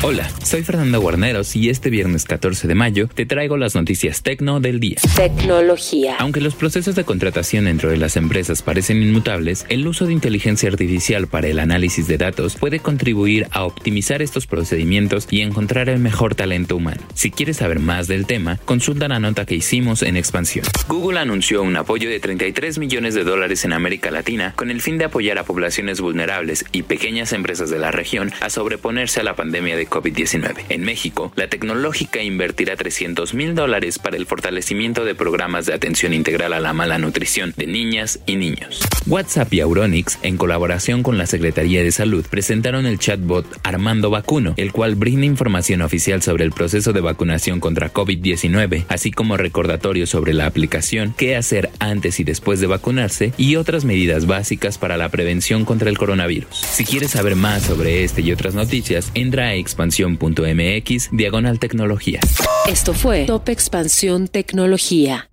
Hola, soy Fernando Guarneros y este viernes 14 de mayo te traigo las noticias tecno del día. Tecnología. Aunque los procesos de contratación dentro de las empresas parecen inmutables, el uso de inteligencia artificial para el análisis de datos puede contribuir a optimizar estos procedimientos y encontrar el mejor talento humano. Si quieres saber más del tema, consulta la nota que hicimos en expansión. Google anunció un apoyo de 33 millones de dólares en América Latina con el fin de apoyar a poblaciones vulnerables y pequeñas empresas de la región a sobreponerse a la pandemia de COVID-19. En México, la tecnológica invertirá 300 mil dólares para el fortalecimiento de programas de atención integral a la mala nutrición de niñas y niños. WhatsApp y Auronix, en colaboración con la Secretaría de Salud, presentaron el chatbot Armando Vacuno, el cual brinda información oficial sobre el proceso de vacunación contra COVID-19, así como recordatorios sobre la aplicación, qué hacer antes y después de vacunarse y otras medidas básicas para la prevención contra el coronavirus. Si quieres saber más sobre este y otras noticias, entra a expansión.mx diagonal tecnología. Esto fue Top Expansión Tecnología.